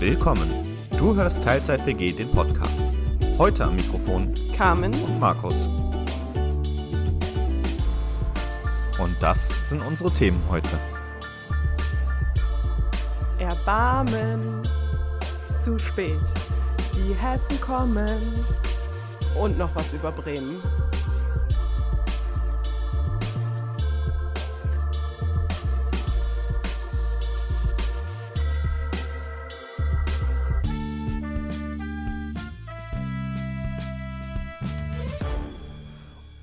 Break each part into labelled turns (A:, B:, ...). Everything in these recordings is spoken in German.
A: Willkommen. Du hörst Teilzeit WG den Podcast. Heute am Mikrofon
B: Carmen.
A: und Markus. Und das sind unsere Themen heute.
B: Erbarmen. Zu spät. Die Hessen kommen. Und noch was über Bremen.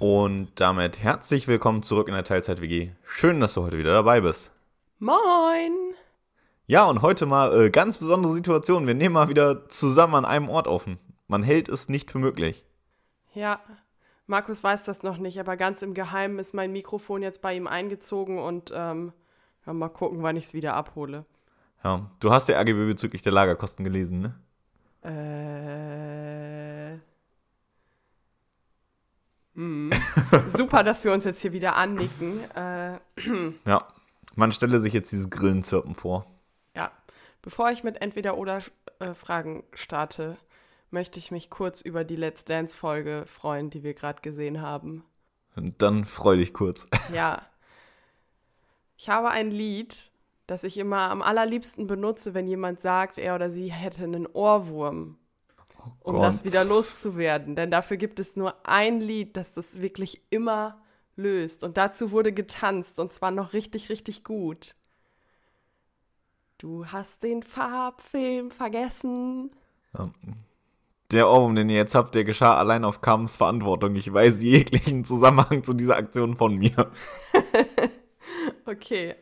A: Und damit herzlich willkommen zurück in der Teilzeit WG. Schön, dass du heute wieder dabei bist.
B: Moin.
A: Ja, und heute mal äh, ganz besondere Situation. Wir nehmen mal wieder zusammen an einem Ort auf. Man hält es nicht für möglich.
B: Ja, Markus weiß das noch nicht, aber ganz im Geheimen ist mein Mikrofon jetzt bei ihm eingezogen und ähm, ja, mal gucken, wann ich es wieder abhole.
A: Ja, du hast ja AGB bezüglich der Lagerkosten gelesen, ne?
B: Äh. Hm. Super, dass wir uns jetzt hier wieder annicken. Äh,
A: Ja. Man stelle sich jetzt dieses Grillenzirpen vor.
B: ja, bevor ich mit Entweder-Oder-Fragen starte, möchte ich mich kurz über die Let's Dance-Folge freuen, die wir gerade gesehen haben.
A: Und dann freu dich kurz.
B: Ja. Ich habe ein Lied, das ich immer am allerliebsten benutze, wenn jemand sagt, er oder sie hätte einen Ohrwurm, um
A: Gott.
B: das wieder loszuwerden. Denn dafür gibt es nur ein Lied, das das wirklich immer löst. Und dazu wurde getanzt und zwar noch richtig, richtig gut. Du hast den Farbfilm vergessen.
A: Der Ohrwurm, den ihr jetzt habt, der geschah allein auf Kams Verantwortung. Ich weiß jeglichen Zusammenhang zu dieser Aktion von mir.
B: Okay.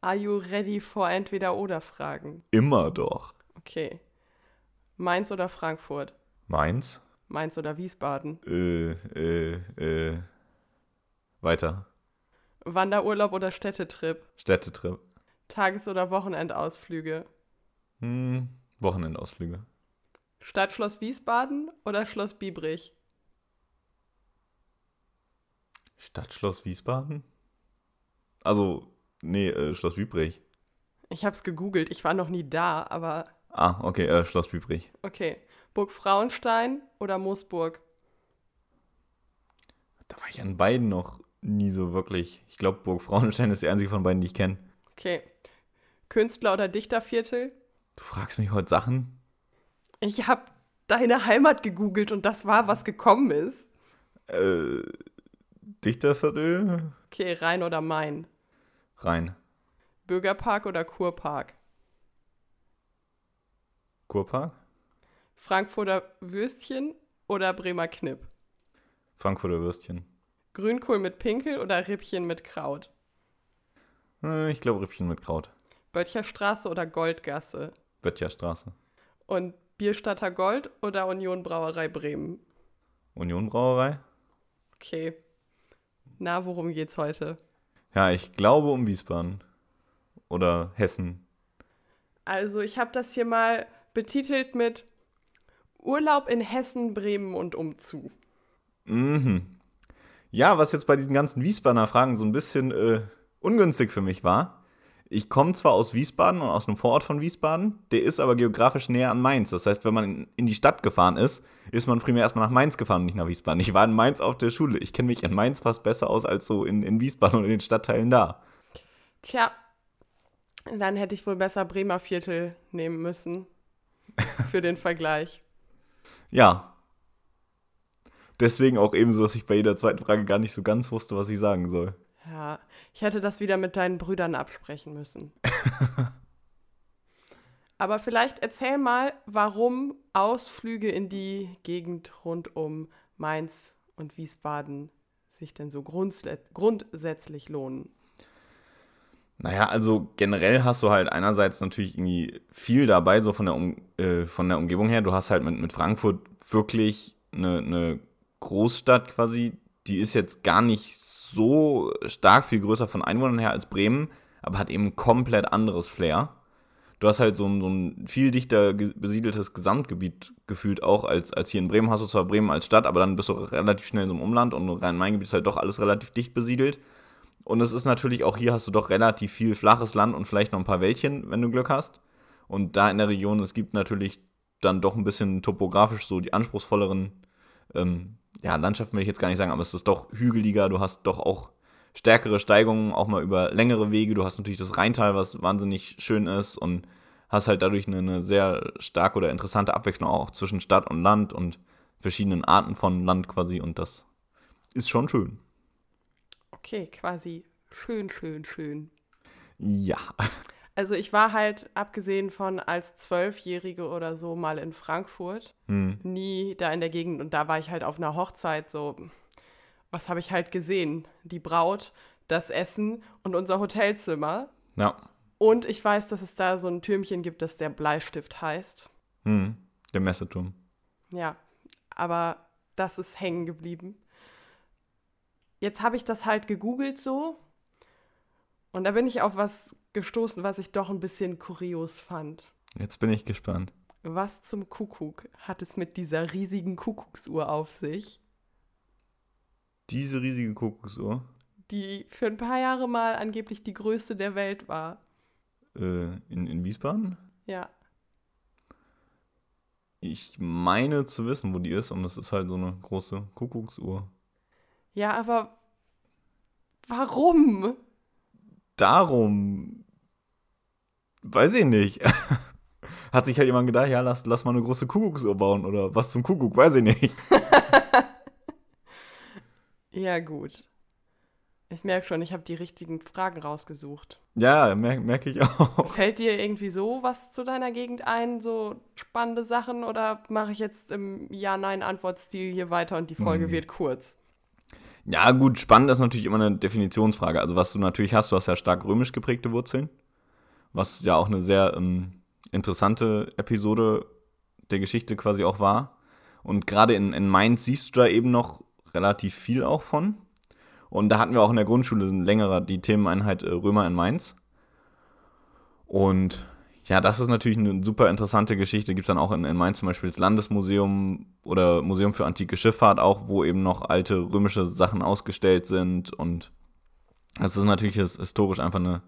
B: Are you ready for Entweder-Oder-Fragen?
A: Immer doch.
B: Okay. Mainz oder Frankfurt?
A: Meins?
B: Mainz oder Wiesbaden?
A: Äh, äh, äh. Weiter.
B: Wanderurlaub oder Städtetrip?
A: Städtetrip.
B: Tages- oder Wochenendausflüge?
A: Hm, Wochenendausflüge.
B: Stadtschloss Wiesbaden oder Schloss Biebrich?
A: Stadtschloss Wiesbaden? Also, nee, äh, Schloss Biebrich.
B: Ich hab's gegoogelt, ich war noch nie da, aber
A: Ah, okay, äh, Schloss Biebrich.
B: okay. Burg Frauenstein oder Moosburg?
A: Da war ich an beiden noch nie so wirklich. Ich glaube, Burg Frauenstein ist die einzige von beiden, die ich kenne.
B: Okay. Künstler- oder Dichterviertel?
A: Du fragst mich heute Sachen?
B: Ich hab deine Heimat gegoogelt und das war, was gekommen ist.
A: Äh, Dichterviertel?
B: Okay, Rhein oder Main?
A: Rein.
B: Bürgerpark oder Kurpark?
A: Kurpark?
B: Frankfurter Würstchen oder Bremer Knipp?
A: Frankfurter Würstchen.
B: Grünkohl mit Pinkel oder Rippchen mit Kraut?
A: Äh, ich glaube, Rippchen mit Kraut.
B: Böttcherstraße oder Goldgasse?
A: Böttcherstraße.
B: Und Bierstadter Gold oder Union Brauerei Bremen?
A: Union Brauerei?
B: Okay. Na, worum geht's heute?
A: Ja, ich glaube um Wiesbaden. Oder Hessen.
B: Also, ich habe das hier mal betitelt mit Urlaub in Hessen, Bremen und umzu.
A: Mhm. Ja, was jetzt bei diesen ganzen Wiesbadener Fragen so ein bisschen äh, ungünstig für mich war. Ich komme zwar aus Wiesbaden und aus einem Vorort von Wiesbaden, der ist aber geografisch näher an Mainz. Das heißt, wenn man in, die Stadt gefahren ist, ist man primär erstmal nach Mainz gefahren und nicht nach Wiesbaden. Ich war in Mainz auf der Schule. Ich kenne mich in Mainz fast besser aus als so in, in Wiesbaden und in den Stadtteilen da.
B: Tja, dann hätte ich wohl besser Bremer Viertel nehmen müssen. Für den Vergleich.
A: Ja. Deswegen auch ebenso, dass ich bei jeder zweiten Frage gar nicht so ganz wusste, was ich sagen soll.
B: Ja, ich hätte das wieder mit deinen Brüdern absprechen müssen. Aber vielleicht erzähl mal, warum Ausflüge in die Gegend rund um Mainz und Wiesbaden sich denn so grundsä grundsätzlich lohnen.
A: Naja, also generell hast du halt einerseits natürlich irgendwie viel dabei, so von der, um äh, von der Umgebung her. Du hast halt mit, mit Frankfurt wirklich eine, eine Großstadt quasi, die ist jetzt gar nicht so stark viel größer von Einwohnern her als Bremen, aber hat eben komplett anderes Flair. Du hast halt so ein, so ein viel dichter besiedeltes Gesamtgebiet gefühlt auch, als, als hier in Bremen hast du zwar Bremen als Stadt, aber dann bist du relativ schnell so im Umland und Rhein-Main-Gebiet ist halt doch alles relativ dicht besiedelt. Und es ist natürlich auch hier hast du doch relativ viel flaches Land und vielleicht noch ein paar Wäldchen, wenn du Glück hast. Und da in der Region, es gibt natürlich dann doch ein bisschen topografisch so die anspruchsvolleren ähm, ja, Landschaften will ich jetzt gar nicht sagen, aber es ist doch hügeliger, du hast doch auch stärkere Steigungen, auch mal über längere Wege. Du hast natürlich das Rheintal, was wahnsinnig schön ist und hast halt dadurch eine, eine sehr starke oder interessante Abwechslung auch zwischen Stadt und Land und verschiedenen Arten von Land quasi und das ist schon schön.
B: Okay, quasi schön, schön, schön.
A: Ja.
B: Also ich war halt, abgesehen von als Zwölfjährige oder so, mal in Frankfurt.
A: Hm.
B: Nie da in der Gegend. Und da war ich halt auf einer Hochzeit so. Was habe ich halt gesehen? Die Braut, das Essen und unser Hotelzimmer.
A: Ja.
B: Und ich weiß, dass es da so ein Türmchen gibt, das der Bleistift heißt.
A: Hm. Der Messeturm.
B: Ja, aber das ist hängen geblieben. Jetzt habe ich das halt gegoogelt so. Und da bin ich auf was gestoßen, was ich doch ein bisschen kurios fand.
A: Jetzt bin ich gespannt.
B: Was zum Kuckuck hat es mit dieser riesigen Kuckucksuhr auf sich,
A: Diese riesige Kuckucksuhr
B: die für ein paar Jahre mal angeblich die größte der Welt war?
A: äh, in, in Wiesbaden.
B: Ja.
A: Ich meine zu wissen, wo die ist und das ist halt so eine große Kuckucksuhr.
B: Ja, aber warum?
A: Darum weiß ich nicht. Hat sich halt jemand gedacht, ja, lass, lass mal eine große Kuckucksuhr bauen oder was zum Kuckuck, weiß ich nicht.
B: Ja, gut. Ich merke schon, ich habe die richtigen Fragen rausgesucht.
A: Ja, merke merk ich auch.
B: Fällt dir irgendwie so was zu deiner Gegend ein, so spannende Sachen, oder mache ich jetzt im Ja-Nein-Antwortstil hier weiter und die Folge
A: Hm.
B: wird kurz?
A: Ja, gut, spannend ist natürlich immer eine Definitionsfrage. Also, was du natürlich hast, du hast ja stark römisch geprägte Wurzeln, was ja auch eine sehr ähm, interessante Episode der Geschichte quasi auch war. Und gerade in, in Mainz siehst du da eben noch relativ viel auch von. Und da hatten wir auch in der Grundschule längerer die Themeneinheit äh, Römer in Mainz. Und ja, das ist natürlich eine super interessante Geschichte. Gibt es dann auch in, in Mainz zum Beispiel das Landesmuseum oder Museum für antike Schifffahrt auch, wo eben noch alte römische Sachen ausgestellt sind. Und das ist natürlich his- historisch einfach eine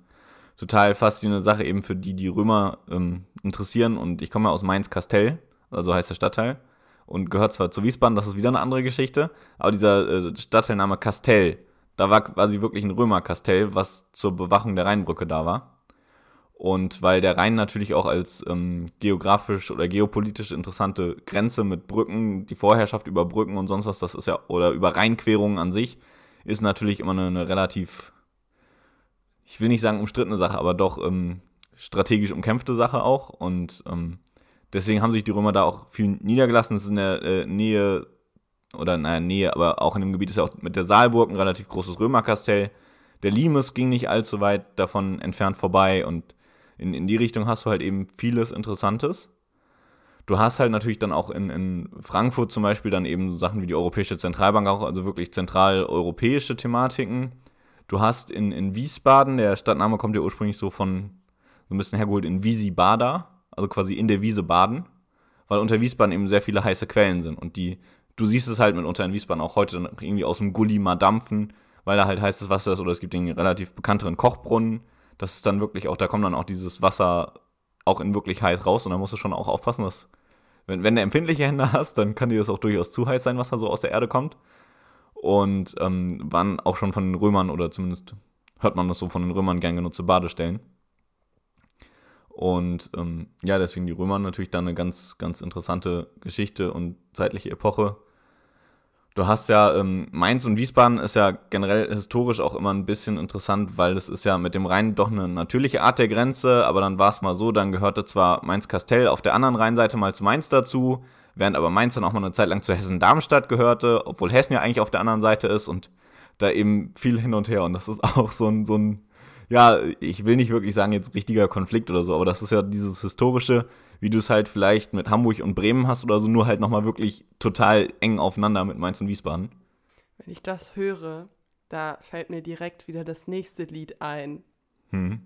A: total faszinierende Sache, eben für die, die Römer ähm, interessieren. Und ich komme ja aus Mainz-Kastell, also heißt der Stadtteil, und gehört zwar zu Wiesbaden, das ist wieder eine andere Geschichte, aber dieser äh, Stadtteilname Kastell, da war quasi wirklich ein Römerkastell, was zur Bewachung der Rheinbrücke da war. Und weil der Rhein natürlich auch als ähm, geografisch oder geopolitisch interessante Grenze mit Brücken, die Vorherrschaft über Brücken und sonst was, das ist ja, oder über Rheinquerungen an sich, ist natürlich immer eine, eine relativ, ich will nicht sagen umstrittene Sache, aber doch ähm, strategisch umkämpfte Sache auch. Und ähm, deswegen haben sich die Römer da auch viel niedergelassen. Das ist in der äh, Nähe, oder naja, Nähe, aber auch in dem Gebiet ist ja auch mit der Saalburg ein relativ großes Römerkastell. Der Limes ging nicht allzu weit davon entfernt vorbei und in, in die Richtung hast du halt eben vieles Interessantes. Du hast halt natürlich dann auch in, in Frankfurt zum Beispiel dann eben Sachen wie die Europäische Zentralbank auch, also wirklich zentral europäische Thematiken. Du hast in, in Wiesbaden, der Stadtname kommt ja ursprünglich so von, so ein bisschen hergeholt in Wiesibada, also quasi in der Wiese baden, weil unter Wiesbaden eben sehr viele heiße Quellen sind und die, du siehst es halt mitunter in Wiesbaden auch heute irgendwie aus dem Gully mal dampfen, weil da halt heißes Wasser ist oder es gibt den relativ bekannteren Kochbrunnen. Das ist dann wirklich auch, da kommt dann auch dieses Wasser auch in wirklich heiß raus und da musst du schon auch aufpassen, dass, wenn, wenn du empfindliche Hände hast, dann kann dir das auch durchaus zu heiß sein, was da so aus der Erde kommt. Und ähm, waren auch schon von den Römern oder zumindest hört man das so von den Römern gern genutzte Badestellen. Und ähm, ja, deswegen die Römer natürlich dann eine ganz, ganz interessante Geschichte und zeitliche Epoche. Du hast ja ähm, Mainz und Wiesbaden ist ja generell historisch auch immer ein bisschen interessant, weil es ist ja mit dem Rhein doch eine natürliche Art der Grenze, aber dann war es mal so, dann gehörte zwar Mainz-Kastell auf der anderen Rheinseite mal zu Mainz dazu, während aber Mainz dann auch mal eine Zeit lang zu Hessen-Darmstadt gehörte, obwohl Hessen ja eigentlich auf der anderen Seite ist und da eben viel hin und her. Und das ist auch so ein, so ein ja, ich will nicht wirklich sagen jetzt richtiger Konflikt oder so, aber das ist ja dieses historische, wie du es halt vielleicht mit Hamburg und Bremen hast oder so, nur halt nochmal wirklich total eng aufeinander mit Mainz und Wiesbaden.
B: Wenn ich das höre, da fällt mir direkt wieder das nächste Lied ein.
A: Hm.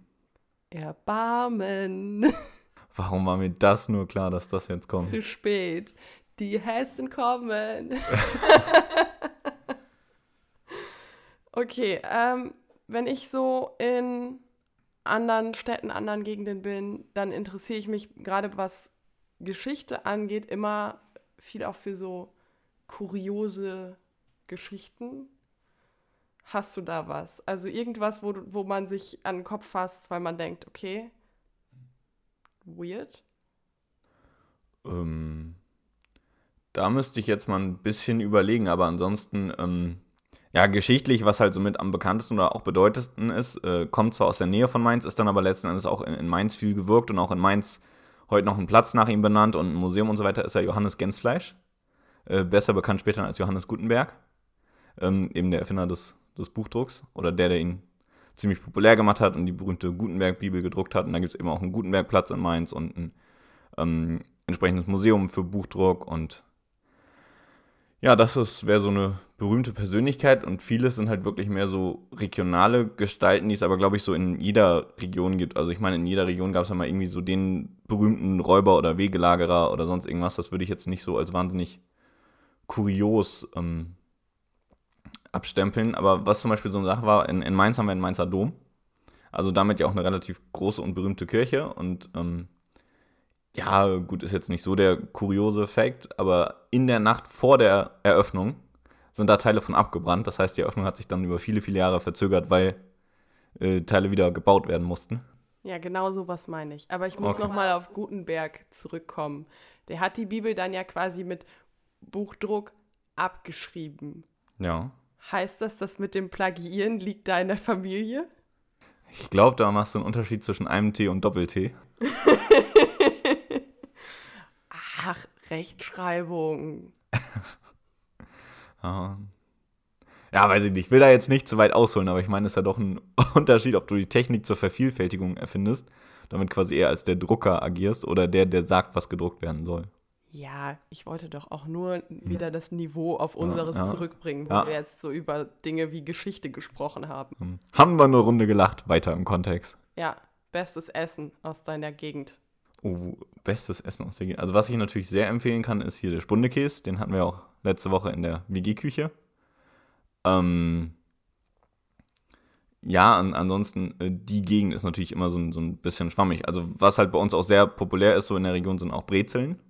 B: Erbarmen.
A: Warum war mir das nur klar, dass das jetzt kommt?
B: Zu spät. Die Hessen kommen. okay, ähm, wenn ich so in anderen Städten, anderen Gegenden bin, dann interessiere ich mich gerade was Geschichte angeht, immer viel auch für so kuriose Geschichten. Hast du da was? Also irgendwas, wo, wo man sich an den Kopf fasst, weil man denkt, okay, weird?
A: Ähm, da müsste ich jetzt mal ein bisschen überlegen, aber ansonsten, ähm, ja, geschichtlich, was halt somit am bekanntesten oder auch bedeutendsten ist, äh, kommt zwar aus der Nähe von Mainz, ist dann aber letzten Endes auch in, in Mainz viel gewirkt und auch in Mainz heute noch ein Platz nach ihm benannt und ein Museum und so weiter, ist ja Johannes Gensfleisch. Äh, besser bekannt später als Johannes Gutenberg. Ähm, eben der Erfinder des, des Buchdrucks oder der, der ihn ziemlich populär gemacht hat und die berühmte Gutenberg-Bibel gedruckt hat. Und da gibt es eben auch einen Gutenberg-Platz in Mainz und ein ähm, entsprechendes Museum für Buchdruck und ja, das wäre so eine berühmte Persönlichkeit und vieles sind halt wirklich mehr so regionale Gestalten, die es aber, glaube ich, so in jeder Region gibt. Also ich meine, in jeder Region gab es ja mal irgendwie so den berühmten Räuber oder Wegelagerer oder sonst irgendwas. Das würde ich jetzt nicht so als wahnsinnig kurios ähm, abstempeln. Aber was zum Beispiel so eine Sache war, in, in Mainz haben wir den Mainzer Dom. Also damit ja auch eine relativ große und berühmte Kirche. Und ähm, ja, gut, ist jetzt nicht so der kuriose Fakt, aber in der Nacht vor der Eröffnung sind da Teile von abgebrannt. Das heißt, die Eröffnung hat sich dann über viele, viele Jahre verzögert, weil äh, Teile wieder gebaut werden mussten.
B: Ja, genau sowas meine ich. Aber ich muss okay. nochmal auf Gutenberg zurückkommen. Der hat die Bibel dann ja quasi mit Buchdruck abgeschrieben.
A: Ja.
B: Heißt das, das mit dem Plagiieren liegt da in der Familie?
A: Ich glaube, da machst du einen Unterschied zwischen einem T und Doppel-T.
B: Ach, Rechtschreibung.
A: ja, weiß ich nicht. Ich will da jetzt nicht zu weit ausholen, aber ich meine, es ist ja doch ein Unterschied, ob du die Technik zur Vervielfältigung erfindest, damit quasi eher als der Drucker agierst oder der, der sagt, was gedruckt werden soll.
B: Ja, ich wollte doch auch nur wieder das Niveau auf unseres
A: ja,
B: zurückbringen, wo
A: ja.
B: wir jetzt so über Dinge wie Geschichte gesprochen haben.
A: Hm. Haben wir eine Runde gelacht, weiter im Kontext.
B: Ja, bestes Essen aus deiner Gegend.
A: Oh, bestes Essen aus der Gegend. Also was ich natürlich sehr empfehlen kann, ist hier der Spundekäse. Den hatten wir auch letzte Woche in der WG-Küche. Ähm, ja, an, ansonsten, äh, die Gegend ist natürlich immer so, so ein bisschen schwammig. Also was halt bei uns auch sehr populär ist, so in der Region, sind auch Brezeln.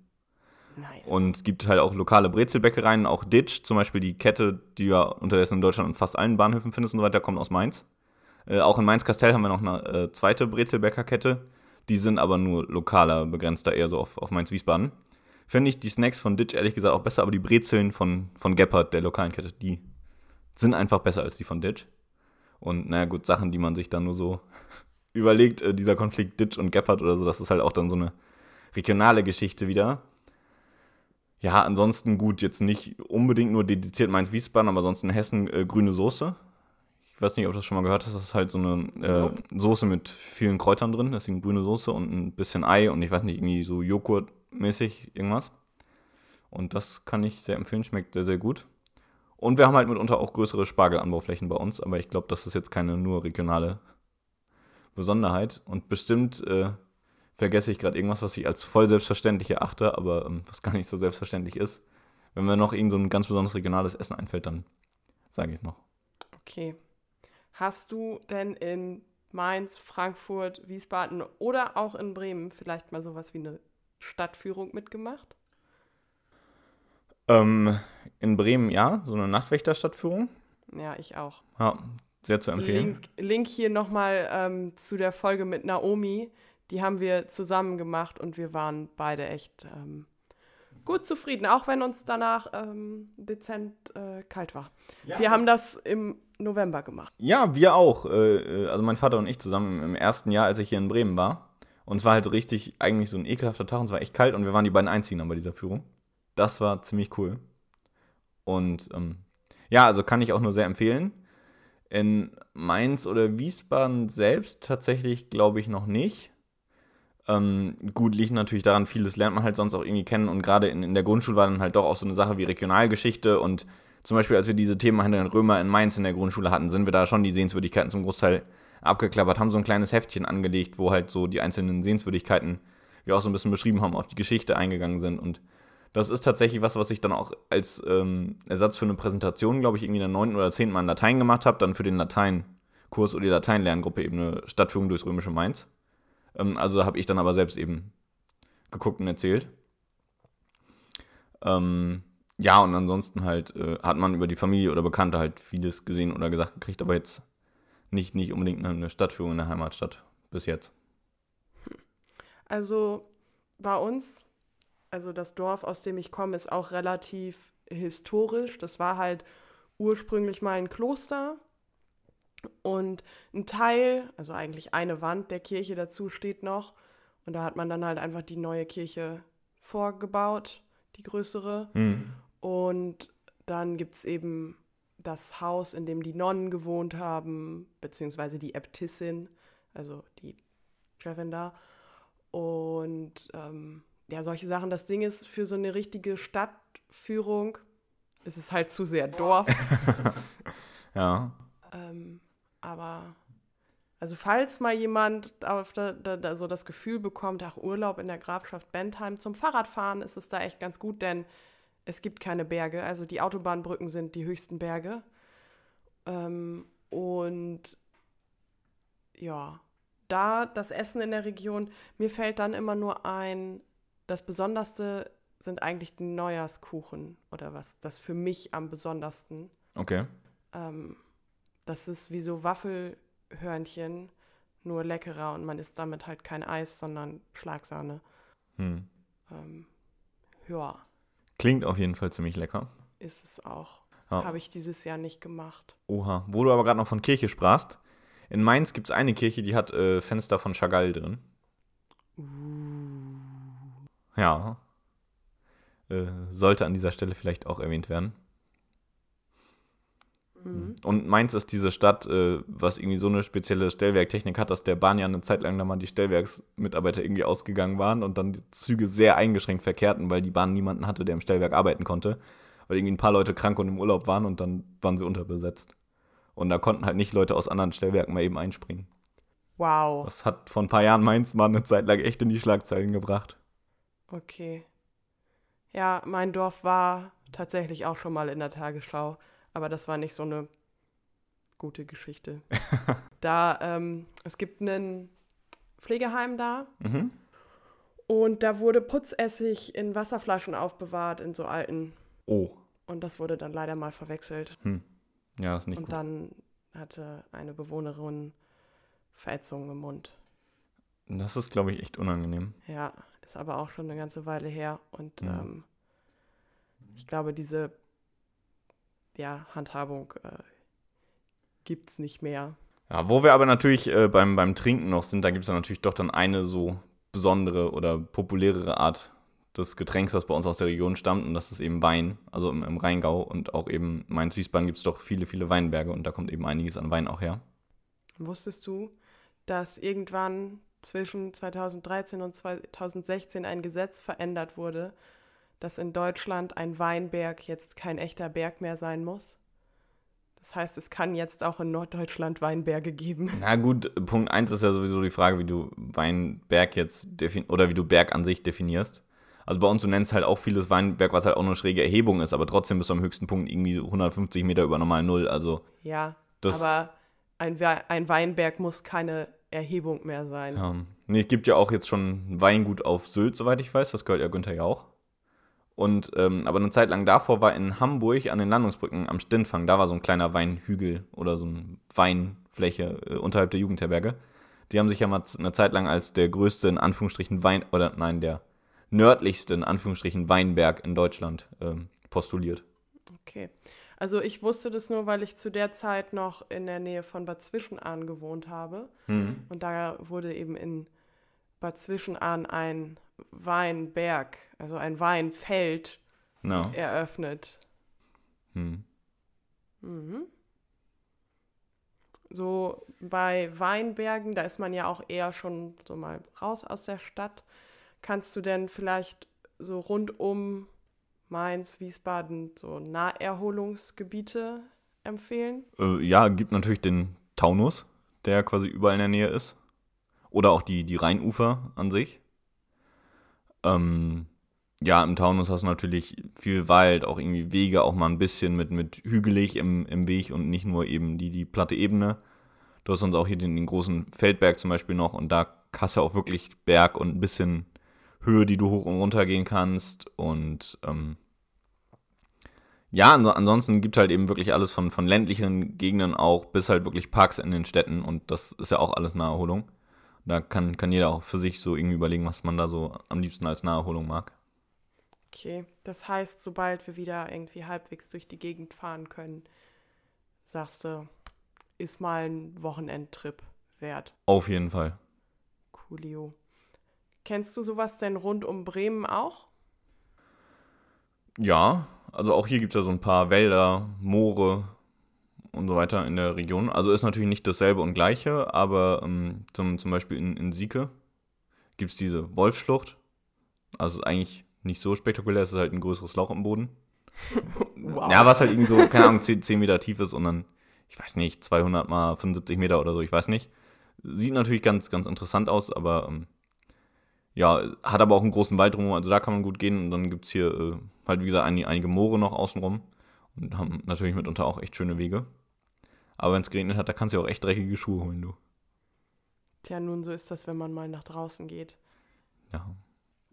B: Nice.
A: Und es gibt halt auch lokale Brezelbäckereien, auch Ditch, zum Beispiel die Kette, die du ja unterdessen in Deutschland an fast allen Bahnhöfen findest und so weiter, kommt aus Mainz. Äh, auch in Mainz-Kastell haben wir noch eine äh, zweite Brezelbäckerkette. Die sind aber nur lokaler, begrenzter, eher so auf, auf Mainz-Wiesbaden. Finde ich die Snacks von Ditch ehrlich gesagt auch besser, aber die Brezeln von, von Geppert, der lokalen Kette, die sind einfach besser als die von Ditch. Und naja, gut, Sachen, die man sich dann nur so überlegt, äh, dieser Konflikt Ditch und Geppert oder so, das ist halt auch dann so eine regionale Geschichte wieder. Ja, ansonsten gut, jetzt nicht unbedingt nur dediziert Mainz-Wiesbaden, aber sonst in Hessen äh, grüne Soße. Ich weiß nicht, ob du das schon mal gehört hast. Das ist halt so eine äh, Soße mit vielen Kräutern drin. Deswegen grüne Soße und ein bisschen Ei und ich weiß nicht, irgendwie so Joghurt-mäßig irgendwas. Und das kann ich sehr empfehlen, schmeckt sehr, sehr gut. Und wir haben halt mitunter auch größere Spargelanbauflächen bei uns, aber ich glaube, das ist jetzt keine nur regionale Besonderheit. Und bestimmt äh, vergesse ich gerade irgendwas, was ich als voll selbstverständlich erachte, aber ähm, was gar nicht so selbstverständlich ist. Wenn mir noch irgend so ein ganz besonders regionales Essen einfällt, dann sage ich es noch.
B: Okay. Hast du denn in Mainz, Frankfurt, Wiesbaden oder auch in Bremen vielleicht mal sowas wie eine Stadtführung mitgemacht?
A: Ähm, in Bremen ja, so eine Nachtwächterstadtführung.
B: Ja, ich auch.
A: Ja, sehr zu empfehlen.
B: Link, Link hier nochmal ähm, zu der Folge mit Naomi die haben wir zusammen gemacht und wir waren beide echt ähm, gut zufrieden, auch wenn uns danach ähm, dezent äh, kalt war. Ja. Wir haben das im November gemacht.
A: Ja, wir auch. Äh, äh, also mein Vater und ich zusammen im ersten Jahr, als ich hier in Bremen war. Und es war halt richtig, eigentlich so ein ekelhafter Tag und es war echt kalt und wir waren die beiden einzigen dann bei dieser Führung. Das war ziemlich cool. Und ähm, ja, also kann ich auch nur sehr empfehlen. In Mainz oder Wiesbaden selbst tatsächlich glaube ich noch nicht. Ähm, gut, liegt natürlich daran, vieles lernt man halt sonst auch irgendwie kennen und gerade in, in der Grundschule war dann halt doch auch so eine Sache wie Regionalgeschichte und zum Beispiel, als wir diese Themen hinter den Römer in Mainz in der Grundschule hatten, sind wir da schon die Sehenswürdigkeiten zum Großteil abgeklappert, haben so ein kleines Heftchen angelegt, wo halt so die einzelnen Sehenswürdigkeiten, wir auch so ein bisschen beschrieben haben, auf die Geschichte eingegangen sind und das ist tatsächlich was, was ich dann auch als ähm, Ersatz für eine Präsentation, glaube ich, irgendwie in der 9. oder 10. Mal in Latein gemacht habe, dann für den Latein Kurs oder die Lateinlerngruppe eben eine Stadtführung durchs römische Mainz. Ähm, also habe ich dann aber selbst eben geguckt und erzählt. Ähm, ja, und ansonsten halt äh, hat man über die Familie oder Bekannte halt vieles gesehen oder gesagt gekriegt, aber jetzt nicht, nicht unbedingt eine Stadtführung in der Heimatstadt bis jetzt.
B: Also bei uns, also das Dorf, aus dem ich komme, ist auch relativ historisch. Das war halt ursprünglich mal ein Kloster. Und ein Teil, also eigentlich eine Wand der Kirche dazu steht noch. Und da hat man dann halt einfach die neue Kirche vorgebaut, die größere.
A: Hm.
B: Und dann gibt es eben das Haus, in dem die Nonnen gewohnt haben, beziehungsweise die Äbtissin, also die da. Und ähm, ja, solche Sachen. Das Ding ist, für so eine richtige Stadtführung ist es halt zu sehr Dorf.
A: ja.
B: Ähm, aber, also falls mal jemand auf der, da, da so das Gefühl bekommt, ach, Urlaub in der Grafschaft Bentheim zum Fahrradfahren, ist es da echt ganz gut, denn es gibt keine Berge. Also die Autobahnbrücken sind die höchsten Berge. Ähm, und ja, da das Essen in der Region, mir fällt dann immer nur ein, das Besonderste sind eigentlich die Neujahrskuchen oder was, das für mich am besondersten.
A: Okay.
B: Ähm, das ist wie so Waffelhörnchen, nur leckerer und man isst damit halt kein Eis, sondern Schlagsahne.
A: Hm.
B: Ähm, ja.
A: Klingt auf jeden Fall ziemlich lecker.
B: Ist es auch.
A: Ja.
B: Habe ich dieses Jahr nicht gemacht.
A: Oha. Wo du aber gerade noch von Kirche sprachst. In Mainz gibt es eine Kirche, die hat äh, Fenster von Chagall drin.
B: Uh.
A: Ja. Äh, sollte an dieser Stelle vielleicht auch erwähnt werden.
B: Mhm.
A: Und Mainz ist diese Stadt, äh, was irgendwie so eine spezielle Stellwerktechnik hat, dass der Bahn ja eine Zeit lang da mal die Stellwerksmitarbeiter irgendwie ausgegangen waren und dann die Züge sehr eingeschränkt verkehrten, weil die Bahn niemanden hatte, der im Stellwerk arbeiten konnte. Weil irgendwie ein paar Leute krank und im Urlaub waren und dann waren sie unterbesetzt. Und da konnten halt nicht Leute aus anderen Stellwerken mal eben einspringen.
B: Wow.
A: Das hat vor ein paar Jahren Mainz mal eine Zeit lang echt in die Schlagzeilen gebracht.
B: Okay. Ja, mein Dorf war tatsächlich auch schon mal in der Tagesschau, aber das war nicht so eine gute Geschichte. da, ähm, es gibt einen Pflegeheim da
A: Mhm.
B: und da wurde Putzessig in Wasserflaschen aufbewahrt, in so alten.
A: Oh.
B: Und das wurde dann leider mal verwechselt.
A: Ja, ist nicht
B: und
A: gut.
B: dann hatte eine Bewohnerin Verätzungen im Mund.
A: Das ist, glaube ich, echt unangenehm.
B: Ja, ist aber auch schon eine ganze Weile her. Und
A: Ja.
B: ähm, ich glaube, diese ja, Handhabung äh, gibt es nicht mehr.
A: Ja, wo wir aber natürlich äh, beim, beim Trinken noch sind, da gibt es natürlich doch dann eine so besondere oder populärere Art des Getränks, was bei uns aus der Region stammt, und das ist eben Wein, also im, im Rheingau und auch eben in Mainz-Wiesbaden gibt es doch viele, viele Weinberge und da kommt eben einiges an Wein auch her.
B: Wusstest du, dass irgendwann zwischen 2013 und 2016 ein Gesetz verändert wurde, dass in Deutschland ein Weinberg jetzt kein echter Berg mehr sein muss? Das heißt, es kann jetzt auch in Norddeutschland Weinberge geben.
A: Na gut, Punkt 1 ist ja sowieso die Frage, wie du Weinberg jetzt oder wie du Berg an sich definierst. Also bei uns, du nennst halt auch vieles Weinberg, was halt auch eine schräge Erhebung ist, aber trotzdem bist du am höchsten Punkt irgendwie 150 Meter über normal Null. Also
B: Ja, aber ein, We ein Weinberg muss keine Erhebung mehr sein.
A: Ja. Nee, es gibt ja auch jetzt schon Weingut auf Sylt, soweit ich weiß. Das gehört ja Günther ja auch. Und, ähm, aber eine Zeit lang davor war in Hamburg an den Landungsbrücken am Stintfang, da war so ein kleiner Weinhügel oder so eine Weinfläche äh, unterhalb der Jugendherberge. Die haben sich ja mal eine Zeit lang als der größte, in Anführungsstrichen, Wein, oder nein, der nördlichste, in Anführungsstrichen, Weinberg in Deutschland ähm, postuliert.
B: Okay. Also ich wusste das nur, weil ich zu der Zeit noch in der Nähe von Bad Zwischenahn gewohnt habe.
A: Mhm.
B: Und da wurde eben in Bad Zwischenahn ein Weinberg, also ein Weinfeld
A: No.
B: eröffnet.
A: Hm.
B: Mhm. So bei Weinbergen, da ist man ja auch eher schon so mal raus aus der Stadt. Kannst du denn vielleicht so rund um Mainz, Wiesbaden so Naherholungsgebiete empfehlen?
A: Äh, ja, gibt natürlich den Taunus, der quasi überall in der Nähe ist. Oder auch die, die Rheinufer an sich. Ähm, ja, im Taunus hast du natürlich viel Wald, auch irgendwie Wege, auch mal ein bisschen mit, mit hügelig im, im Weg und nicht nur eben die, die platte Ebene. Du hast sonst auch hier den, den großen Feldberg zum Beispiel noch und da hast du auch wirklich Berg und ein bisschen Höhe, die du hoch und runter gehen kannst. Und ähm, ja, ansonsten gibt halt eben wirklich alles von, von ländlichen Gegenden auch bis halt wirklich Parks in den Städten und das ist ja auch alles Naherholung. Da kann, kann jeder auch für sich so irgendwie überlegen, was man da so am liebsten als Naherholung mag.
B: Okay, das heißt, sobald wir wieder irgendwie halbwegs durch die Gegend fahren können, sagst du, ist mal ein Wochenendtrip wert.
A: Auf jeden Fall.
B: Coolio. Kennst du sowas denn rund um Bremen auch?
A: Ja, also auch hier gibt es ja so ein paar Wälder, Moore und so weiter in der Region. Also ist natürlich nicht dasselbe und gleiche, aber ähm, zum, zum Beispiel in, in Sieke gibt es diese Wolfschlucht. Also ist eigentlich nicht so spektakulär, es ist halt ein größeres Loch im Boden. wow. Ja, was halt irgendwie so, keine Ahnung, 10, 10 Meter tief ist und dann, ich weiß nicht, 200 mal 75 Meter oder so, ich weiß nicht. Sieht natürlich ganz, ganz interessant aus, aber ähm, ja, hat aber auch einen großen Wald drumherum, also da kann man gut gehen. Und dann gibt es hier äh, halt, wie gesagt, einige, einige Moore noch außenrum und haben natürlich mitunter auch echt schöne Wege. Aber wenn es geregnet hat, da kannst du ja auch echt dreckige Schuhe holen, du.
B: Tja, nun, so ist das, wenn man mal nach draußen geht.
A: Ja.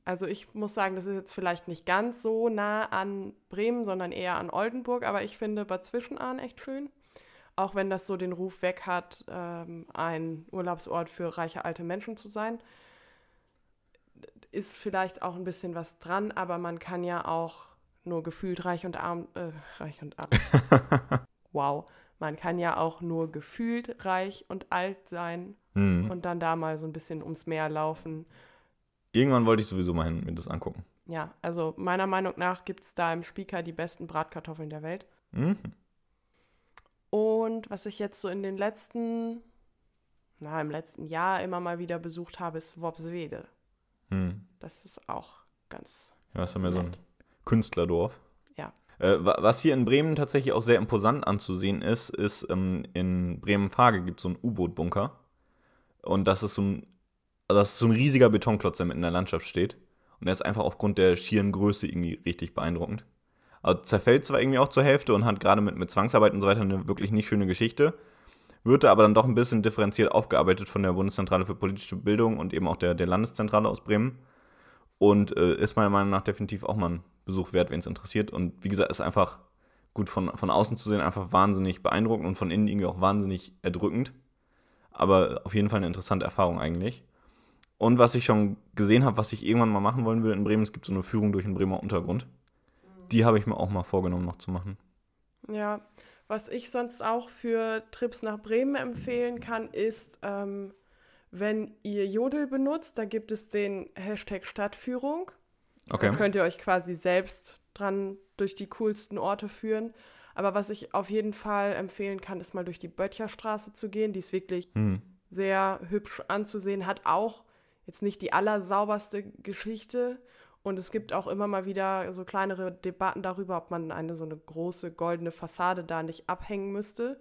B: Also ich muss sagen, das ist jetzt vielleicht nicht ganz so nah an Bremen, sondern eher an Oldenburg, aber ich finde Bad Zwischenahn echt schön. Auch wenn das so den Ruf weg hat, ähm, ein Urlaubsort für reiche alte Menschen zu sein ist vielleicht auch ein bisschen was dran, aber man kann ja auch nur gefühlt reich und arm, äh, reich und arm. wow. Man kann ja auch nur gefühlt reich und alt sein mhm. und dann da mal so ein bisschen ums Meer laufen.
A: Irgendwann wollte ich sowieso mal hin, mir das angucken.
B: Ja, also meiner Meinung nach gibt es da im Spieker die besten Bratkartoffeln der Welt. Mhm. Und was ich jetzt so in den letzten, na, im letzten Jahr immer mal wieder besucht habe, ist Worpswede. Hm. Das ist auch ganz.
A: Ja, ist ja so ein Künstlerdorf. Äh, was hier in Bremen tatsächlich auch sehr imposant anzusehen ist, ist ähm, in Bremen-Fage gibt es so einen U-Boot-Bunker. Und das ist so ein, also das ist so ein riesiger Betonklotz, der mitten in der Landschaft steht. Und der ist einfach aufgrund der schieren Größe irgendwie richtig beeindruckend. Also zerfällt zwar irgendwie auch zur Hälfte und hat gerade mit, mit Zwangsarbeit und so weiter eine wirklich nicht schöne Geschichte wird aber dann doch ein bisschen differenziert aufgearbeitet von der Bundeszentrale für politische Bildung und eben auch der, der Landeszentrale aus Bremen. Und äh, ist meiner Meinung nach definitiv auch mal ein Besuch wert, wenn es interessiert. Und wie gesagt, ist einfach gut von, von außen zu sehen, einfach wahnsinnig beeindruckend und von innen irgendwie auch wahnsinnig erdrückend. Aber auf jeden Fall eine interessante Erfahrung eigentlich. Und was ich schon gesehen habe, was ich irgendwann mal machen wollen will in Bremen, es gibt so eine Führung durch den Bremer Untergrund. Die habe ich mir auch mal vorgenommen, noch zu machen.
B: Ja, was ich sonst auch für Trips nach Bremen empfehlen kann, ist, ähm, wenn ihr Jodel benutzt, da gibt es den Hashtag Stadtführung. Okay. Da könnt ihr euch quasi selbst dran durch die coolsten Orte führen. Aber was ich auf jeden Fall empfehlen kann, ist mal durch die Böttcherstraße zu gehen. Die ist wirklich hm. sehr hübsch anzusehen, hat auch jetzt nicht die allersauberste Geschichte und es gibt auch immer mal wieder so kleinere Debatten darüber, ob man eine so eine große goldene Fassade da nicht abhängen müsste.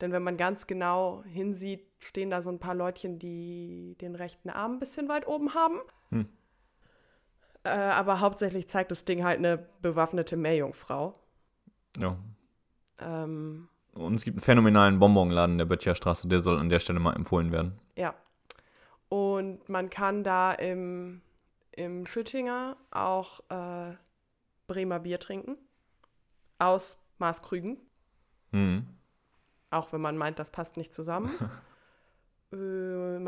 B: Denn wenn man ganz genau hinsieht, stehen da so ein paar Leutchen, die den rechten Arm ein bisschen weit oben haben. Hm. Äh, aber hauptsächlich zeigt das Ding halt eine bewaffnete Meerjungfrau.
A: Ja. Ähm, Und es gibt einen phänomenalen Bonbonladen der Böttcherstraße, der soll an der Stelle mal empfohlen werden.
B: Ja. Und man kann da im im Schüttinger auch äh, Bremer Bier trinken. Aus Maßkrügen. Mhm. Auch wenn man meint, das passt nicht zusammen.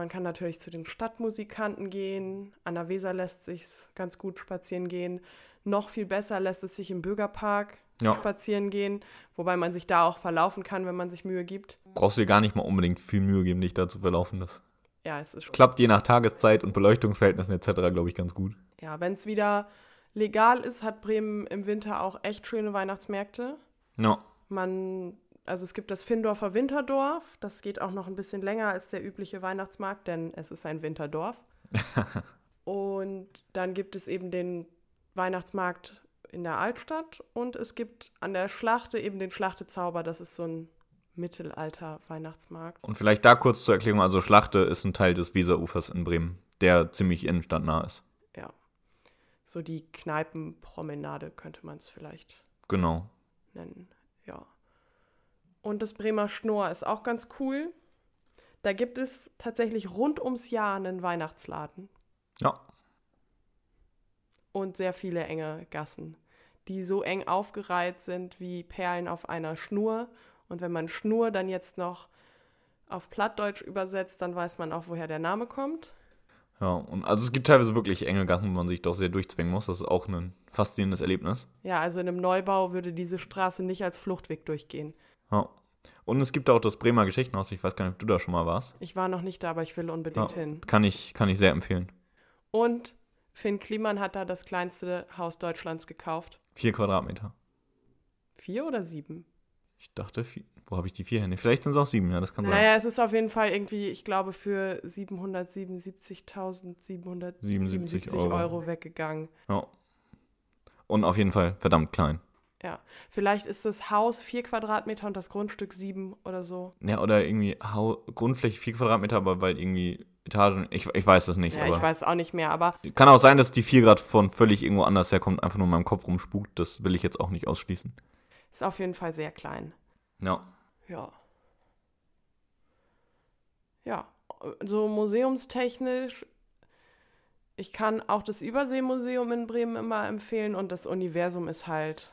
B: man kann natürlich zu den Stadtmusikanten gehen. An der Weser lässt sich ganz gut spazieren gehen. Noch viel besser lässt es sich im Bürgerpark ja. spazieren gehen, wobei man sich da auch verlaufen kann, wenn man sich Mühe gibt.
A: Brauchst du dir gar nicht mal unbedingt viel Mühe geben, dich da zu verlaufen. Das
B: ja, es ist.
A: Klappt je nach Tageszeit und Beleuchtungsverhältnissen etc., glaube ich, ganz gut.
B: Ja, wenn es wieder legal ist, hat Bremen im Winter auch echt schöne Weihnachtsmärkte.
A: No.
B: Man, also es gibt das Findorfer Winterdorf, das geht auch noch ein bisschen länger als der übliche Weihnachtsmarkt, denn es ist ein Winterdorf. und dann gibt es eben den Weihnachtsmarkt in der Altstadt und es gibt an der Schlachte eben den Schlachtezauber, das ist so ein Mittelalter-Weihnachtsmarkt.
A: Und vielleicht da kurz zur Erklärung, also Schlachte ist ein Teil des Weserufers in Bremen, der ziemlich innenstadtnah ist.
B: Ja. So die Kneipenpromenade könnte man es vielleicht
A: genau.
B: nennen. Ja. Und das Bremer Schnorr ist auch ganz cool. Da gibt es tatsächlich rund ums Jahr einen Weihnachtsladen
A: Ja.
B: und sehr viele enge Gassen, die so eng aufgereiht sind wie Perlen auf einer Schnur. Und wenn man Schnur dann jetzt noch auf Plattdeutsch übersetzt, dann weiß man auch, woher der Name kommt.
A: Ja, und also es gibt teilweise wirklich enge Gassen, wo man sich doch sehr durchzwingen muss. Das ist auch ein faszinierendes Erlebnis.
B: Ja, also in einem Neubau würde diese Straße nicht als Fluchtweg durchgehen.
A: Ja. Und es gibt auch das Bremer Geschichtenhaus. Ich weiß gar nicht, ob du da schon mal warst.
B: Ich war noch nicht da, aber ich will unbedingt
A: Ja.
B: hin.
A: Kann ich, kann ich sehr empfehlen.
B: Und Finn Kliman hat da das kleinste Haus Deutschlands gekauft.
A: Vier Quadratmeter.
B: Vier oder sieben?
A: Ich dachte, vier. wo habe ich die vier Hände? Vielleicht sind es auch sieben, ja, das kann sein.
B: Naja, es ist auf jeden Fall irgendwie, ich glaube, für 777.777
A: 77
B: Euro.
A: Euro.
B: weggegangen.
A: Ja. Und auf jeden Fall verdammt klein.
B: Ja, vielleicht ist das Haus vier Quadratmeter und das Grundstück sieben oder so.
A: Ja, oder irgendwie Hau Grundfläche vier Quadratmeter, aber weil irgendwie Etagen. Ich, ich weiß das nicht,
B: Ja, ich weiß auch nicht mehr, aber
A: Kann auch sein, dass die vier Grad von völlig irgendwo anders herkommt, einfach nur in meinem Kopf rumspukt. Das will ich jetzt auch nicht ausschließen.
B: ist auf jeden Fall sehr klein.
A: Ja.
B: Ja. Ja, so museumstechnisch. Ich kann auch das Überseemuseum in Bremen immer empfehlen und das Universum ist halt,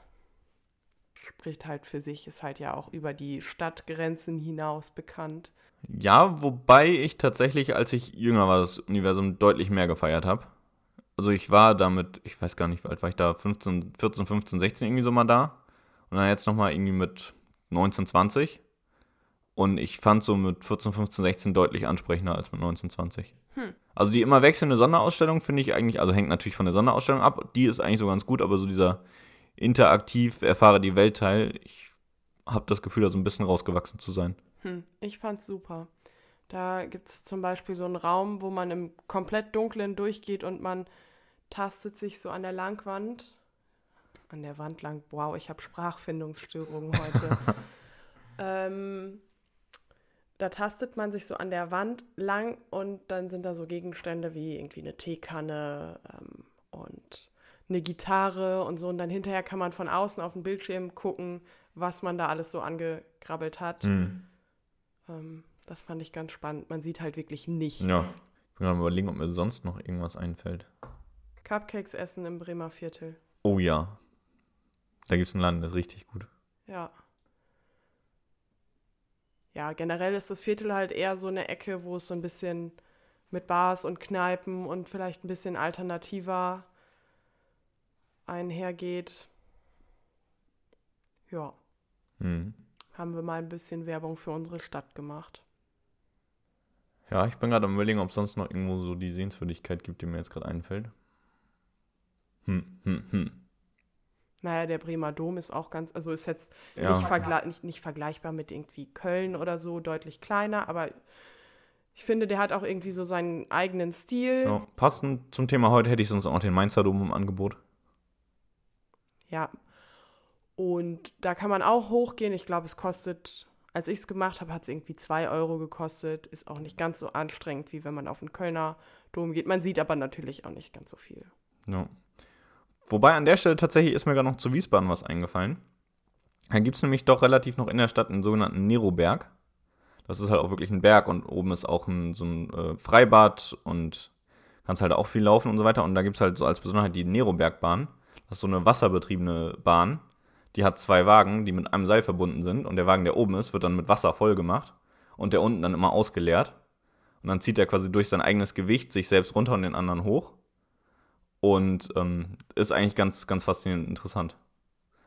B: spricht halt für sich, ist halt ja auch über die Stadtgrenzen hinaus bekannt.
A: Ja, wobei ich tatsächlich, als ich jünger war, das Universum deutlich mehr gefeiert habe. Also ich war damit, ich weiß gar nicht, wie alt war ich da, 15, 14, 15, 16 irgendwie so mal da. Und dann jetzt nochmal irgendwie mit 19, 20. Und ich fand so mit 14, 15, 16 deutlich ansprechender als mit 19, 20.
B: Hm.
A: Also die immer wechselnde Sonderausstellung finde ich eigentlich, also hängt natürlich von der Sonderausstellung ab, die ist eigentlich so ganz gut, aber so dieser interaktiv erfahre die Welt Teil, ich habe das Gefühl, da so ein bisschen rausgewachsen zu sein.
B: Hm, ich fand's super. Da gibt es zum Beispiel so einen Raum, wo man im komplett Dunklen durchgeht und man tastet sich so an der Langwand, an der Wand lang, wow, ich habe Sprachfindungsstörungen heute. ähm, da tastet man sich so an der Wand lang und dann sind da so Gegenstände wie irgendwie eine Teekanne ähm, eine Gitarre und so. Und dann hinterher kann man von außen auf den Bildschirm gucken, was man da alles so angegrabbelt hat.
A: Hm.
B: Ähm, das fand ich ganz spannend. Man sieht halt wirklich nichts.
A: Ja. Ich bin gerade überlegen, ob mir sonst noch irgendwas einfällt.
B: Cupcakes essen im Bremer Viertel.
A: Oh ja. Da gibt es einen Laden, der ist richtig gut.
B: Ja. Ja, generell ist das Viertel halt eher so eine Ecke, wo es so ein bisschen mit Bars und Kneipen und vielleicht ein bisschen alternativer einhergeht. Ja,
A: Hm.
B: haben wir mal ein bisschen Werbung für unsere Stadt gemacht.
A: Ja, ich bin gerade am überlegen, ob es sonst noch irgendwo so die Sehenswürdigkeit gibt, die mir jetzt gerade einfällt. Hm, hm, hm.
B: Naja, der Bremer Dom ist auch ganz, also ist jetzt
A: Ja.
B: nicht, vergle nicht, nicht vergleichbar mit irgendwie Köln oder so, deutlich kleiner, aber ich finde, der hat auch irgendwie so seinen eigenen Stil.
A: Ja, passend zum Thema heute hätte ich sonst auch noch den Mainzer Dom im Angebot.
B: Ja. Und da kann man auch hochgehen. Ich glaube, es kostet, als ich es gemacht habe, hat es irgendwie 2 Euro gekostet. Ist auch nicht ganz so anstrengend, wie wenn man auf den Kölner Dom geht. Man sieht aber natürlich auch nicht ganz so viel.
A: Ja. Wobei an der Stelle tatsächlich ist mir gerade noch zu Wiesbaden was eingefallen. Da gibt es nämlich doch relativ noch in der Stadt einen sogenannten Neroberg. Das ist halt auch wirklich ein Berg und oben ist auch ein, so ein äh, Freibad und kannst halt auch viel laufen und so weiter. Und da gibt es halt so als Besonderheit die Nerobergbahn. Das ist so eine wasserbetriebene Bahn. Die hat zwei Wagen, die mit einem Seil verbunden sind. Und der Wagen, der oben ist, wird dann mit Wasser voll gemacht. Und der unten dann immer ausgeleert. Und dann zieht er quasi durch sein eigenes Gewicht sich selbst runter und den anderen hoch. Und ähm, ist eigentlich ganz, ganz faszinierend und interessant.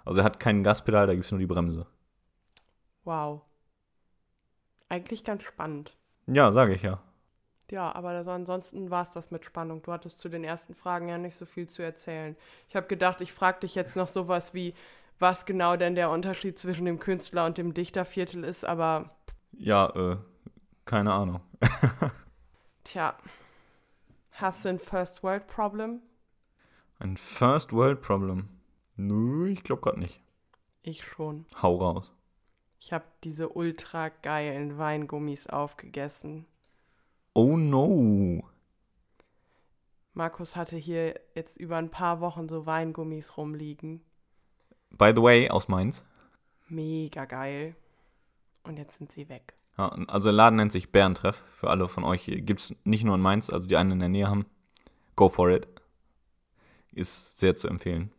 A: Also er hat kein Gaspedal, da gibt es nur die Bremse.
B: Wow. Eigentlich ganz spannend.
A: Ja, sage ich ja.
B: Ja, aber so ansonsten war es das mit Spannung. Du hattest zu den ersten Fragen ja nicht so viel zu erzählen. Ich habe gedacht, ich frage dich jetzt noch sowas wie, was genau denn der Unterschied zwischen dem Künstler und dem Dichterviertel ist, aber
A: Ja, äh, keine Ahnung.
B: tja, hast du ein First World Problem?
A: Ein First World Problem. Nö, ich glaube gerade nicht.
B: Ich schon.
A: Hau raus.
B: Ich habe diese ultra geilen Weingummis aufgegessen.
A: Oh no.
B: Markus hatte hier jetzt über ein paar Wochen so Weingummis rumliegen.
A: By the way, aus Mainz.
B: Mega geil. Und jetzt sind sie weg.
A: Ja, also der Laden nennt sich Bärentreff. Für alle von euch gibt es nicht nur in Mainz, also die einen in der Nähe haben. Go for it. Ist sehr zu empfehlen.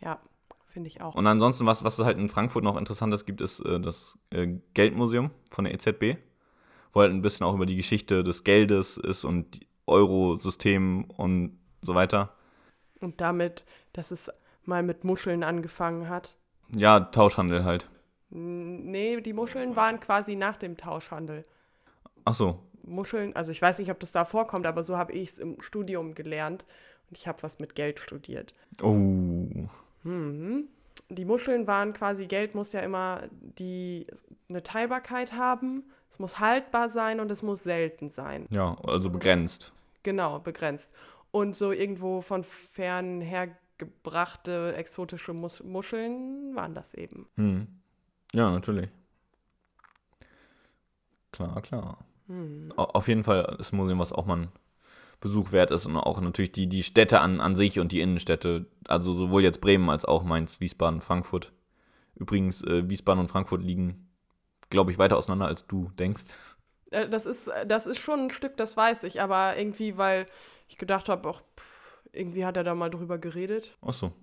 B: Ja, finde ich auch.
A: Und ansonsten, was, was es halt in Frankfurt noch Interessantes gibt, ist äh, das äh, Geldmuseum von der EZB, wo halt ein bisschen auch über die Geschichte des Geldes ist und Eurosystem und so weiter.
B: Und damit, dass es mal mit Muscheln angefangen hat.
A: Ja, Tauschhandel halt.
B: Nee, die Muscheln waren quasi nach dem Tauschhandel.
A: Ach so.
B: Muscheln, also ich weiß nicht, ob das da vorkommt, aber so habe ich es im Studium gelernt. Und ich habe was mit Geld studiert.
A: Oh.
B: Mhm. Die Muscheln waren quasi, Geld muss ja immer die, eine Teilbarkeit haben, es muss haltbar sein und es muss selten sein.
A: Ja, also begrenzt.
B: Genau, begrenzt. Und so irgendwo von fern her gebrachte exotische Mus Muscheln waren das eben.
A: Hm. Ja, natürlich. Klar, klar.
B: Hm.
A: Au- Auf jeden Fall ist ein Museum, was auch mal ein Besuch wert ist und auch natürlich die, die Städte an, an sich und die Innenstädte, also sowohl jetzt Bremen als auch Mainz, Wiesbaden, Frankfurt. Übrigens, äh, Wiesbaden und Frankfurt liegen, glaube ich, weiter auseinander, als du denkst.
B: Äh, Das ist, das ist schon ein Stück, das weiß ich, aber irgendwie, weil ich gedacht habe, auch irgendwie hat er da mal drüber geredet.
A: Ach so.
B: Hab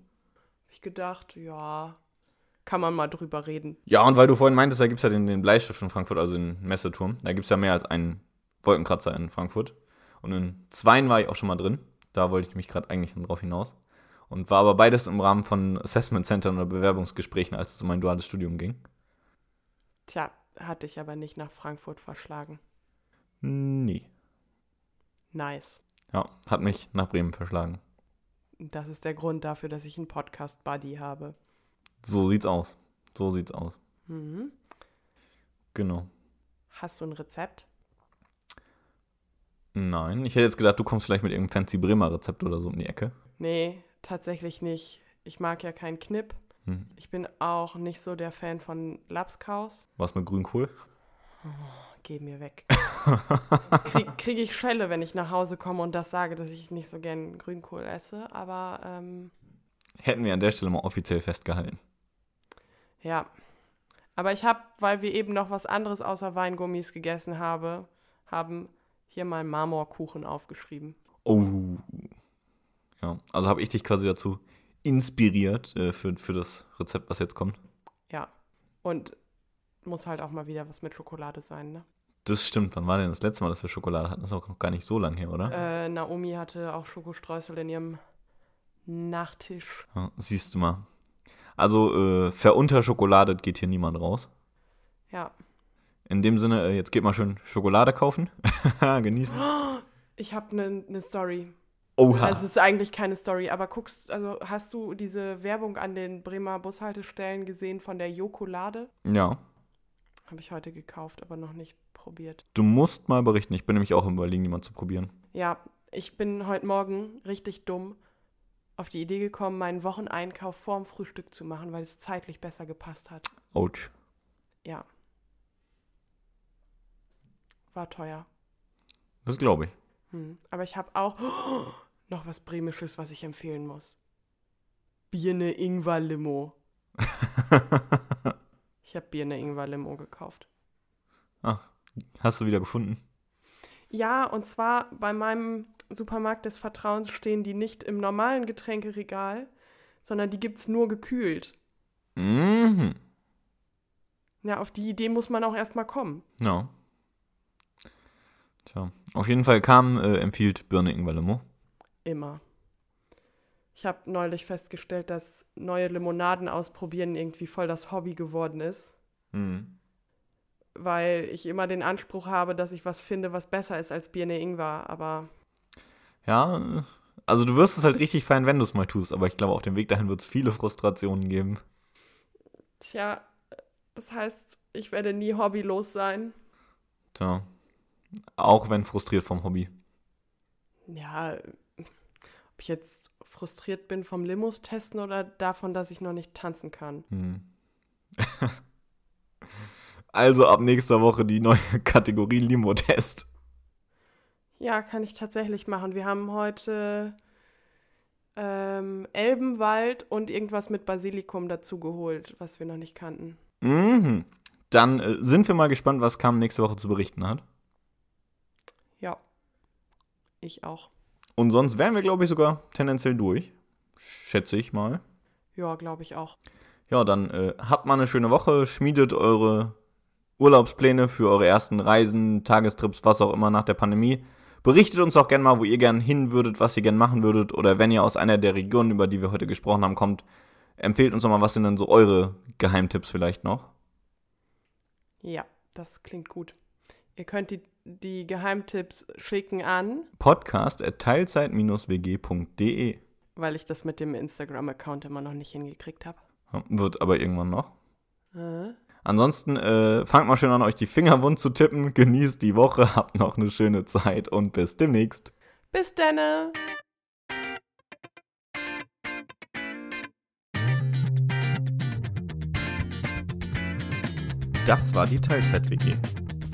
B: ich gedacht, ja, kann man mal drüber reden.
A: Ja, und weil du vorhin meintest, da gibt es ja den, den Bleistift in Frankfurt, also den Messeturm. Da gibt es ja mehr als einen Wolkenkratzer in Frankfurt. Und in zweien war ich auch schon mal drin. Da wollte ich mich gerade eigentlich drauf hinaus. Und war aber beides im Rahmen von Assessment Centern oder Bewerbungsgesprächen, als es um mein duales Studium ging.
B: Tja, hatte ich aber nicht nach Frankfurt verschlagen.
A: Nee.
B: Nice.
A: Ja, hat mich nach Bremen verschlagen.
B: Das ist der Grund dafür, dass ich einen Podcast-Buddy habe.
A: So sieht's aus. So sieht's aus.
B: Mhm.
A: Genau.
B: Hast du ein Rezept?
A: Nein, ich hätte jetzt gedacht, du kommst vielleicht mit irgendeinem fancy Bremer Rezept oder so um die Ecke.
B: Nee, tatsächlich nicht. Ich mag ja keinen Knipp.
A: Hm.
B: Ich bin auch nicht so der Fan von Lapskaus.
A: Was mit Grünkohl?
B: Geh mir weg. Krieg, Kriege ich Schelle, wenn ich nach Hause komme und das sage, dass ich nicht so gern Grünkohl esse. Aber ähm,
A: Hätten wir an der Stelle mal offiziell festgehalten.
B: ja. Aber ich habe, weil wir eben noch was anderes außer Weingummis gegessen habe, haben hier mal Marmorkuchen aufgeschrieben.
A: Oh. Ja, also habe ich dich quasi dazu inspiriert äh, für, für das Rezept, was jetzt kommt.
B: Ja. Und muss halt auch mal wieder was mit Schokolade sein, ne?
A: Das stimmt. Wann war denn das letzte Mal, dass wir Schokolade hatten? Das ist auch noch gar nicht so lange her, oder?
B: Äh, Naomi hatte auch Schokostreusel in ihrem Nachtisch.
A: Ja, siehst du mal. Also, äh, verunterschokoladet geht hier niemand raus.
B: Ja.
A: In dem Sinne, äh, jetzt geht mal schön Schokolade kaufen. Genießen.
B: Ich habe eine ne Story.
A: Oha.
B: Also es ist eigentlich keine Story, aber guckst, also hast du diese Werbung an den Bremer Bushaltestellen gesehen von der Jokolade?
A: ja.
B: Habe ich heute gekauft, aber noch nicht probiert.
A: Du musst mal berichten. Ich bin nämlich auch im Überlegen, die mal zu probieren.
B: Ja, ich bin heute Morgen richtig dumm auf die Idee gekommen, meinen Wocheneinkauf vorm Frühstück zu machen, weil es zeitlich besser gepasst hat.
A: Ouch.
B: Ja. War teuer.
A: Das glaube ich.
B: Hm. Aber ich habe auch noch was Bremisches, was ich empfehlen muss. Birne Ingwer Limo. Ich habe Birne Ingwer Limo gekauft.
A: Hast du wieder gefunden?
B: Ja, und zwar bei meinem Supermarkt des Vertrauens stehen die nicht im normalen Getränkeregal, sondern die gibt's nur gekühlt.
A: Mhm.
B: Ja, auf die Idee muss man auch erstmal kommen.
A: Ja. Tja. Auf jeden Fall kam, äh, empfiehlt Birne Ingwer Limo.
B: Immer. Ich habe neulich festgestellt, dass neue Limonaden ausprobieren irgendwie voll das Hobby geworden ist.
A: Mhm.
B: weil ich immer den Anspruch habe, dass ich was finde, was besser ist als Birne Ingwer. Aber
A: Ja, also du wirst es halt richtig fein, wenn du es mal tust, aber ich glaube, auf dem Weg dahin wird es viele Frustrationen geben.
B: tja, das heißt, ich werde nie hobbylos sein.
A: Tja. Auch wenn frustriert vom Hobby.
B: Ja, ob ich jetzt frustriert bin vom Limos testen oder davon, dass ich noch nicht tanzen kann.
A: Hm. also ab nächster Woche die neue Kategorie Limo-Test.
B: Ja, kann ich tatsächlich machen. Wir haben heute ähm, Elbenwald und irgendwas mit Basilikum dazu geholt, was wir noch nicht kannten.
A: Mhm. Dann äh, sind wir mal gespannt, was Kam nächste Woche zu berichten hat.
B: Ich auch.
A: Und sonst wären wir, glaube ich, sogar tendenziell durch. Schätze ich mal.
B: Ja, glaube ich auch.
A: Ja, dann äh, habt mal eine schöne Woche, schmiedet eure Urlaubspläne für eure ersten Reisen, Tagestrips, was auch immer nach der Pandemie. Berichtet uns auch gerne mal, wo ihr gerne hin würdet, was ihr gerne machen würdet. Oder wenn ihr aus einer der Regionen, über die wir heute gesprochen haben, kommt, empfehlt uns doch mal, was sind denn so eure Geheimtipps vielleicht noch?
B: Ja, das klingt gut. Ihr könnt die, die Geheimtipps schicken an,
A: podcast.teilzeit-wg.de
B: weil ich das mit dem Instagram-Account immer noch nicht hingekriegt habe.
A: Wird aber irgendwann noch.
B: Äh?
A: Ansonsten äh, fangt mal schön an, euch die Finger wund zu tippen. Genießt die Woche, habt noch eine schöne Zeit und bis demnächst.
B: Bis denne!
A: Das war die Teilzeit-WG.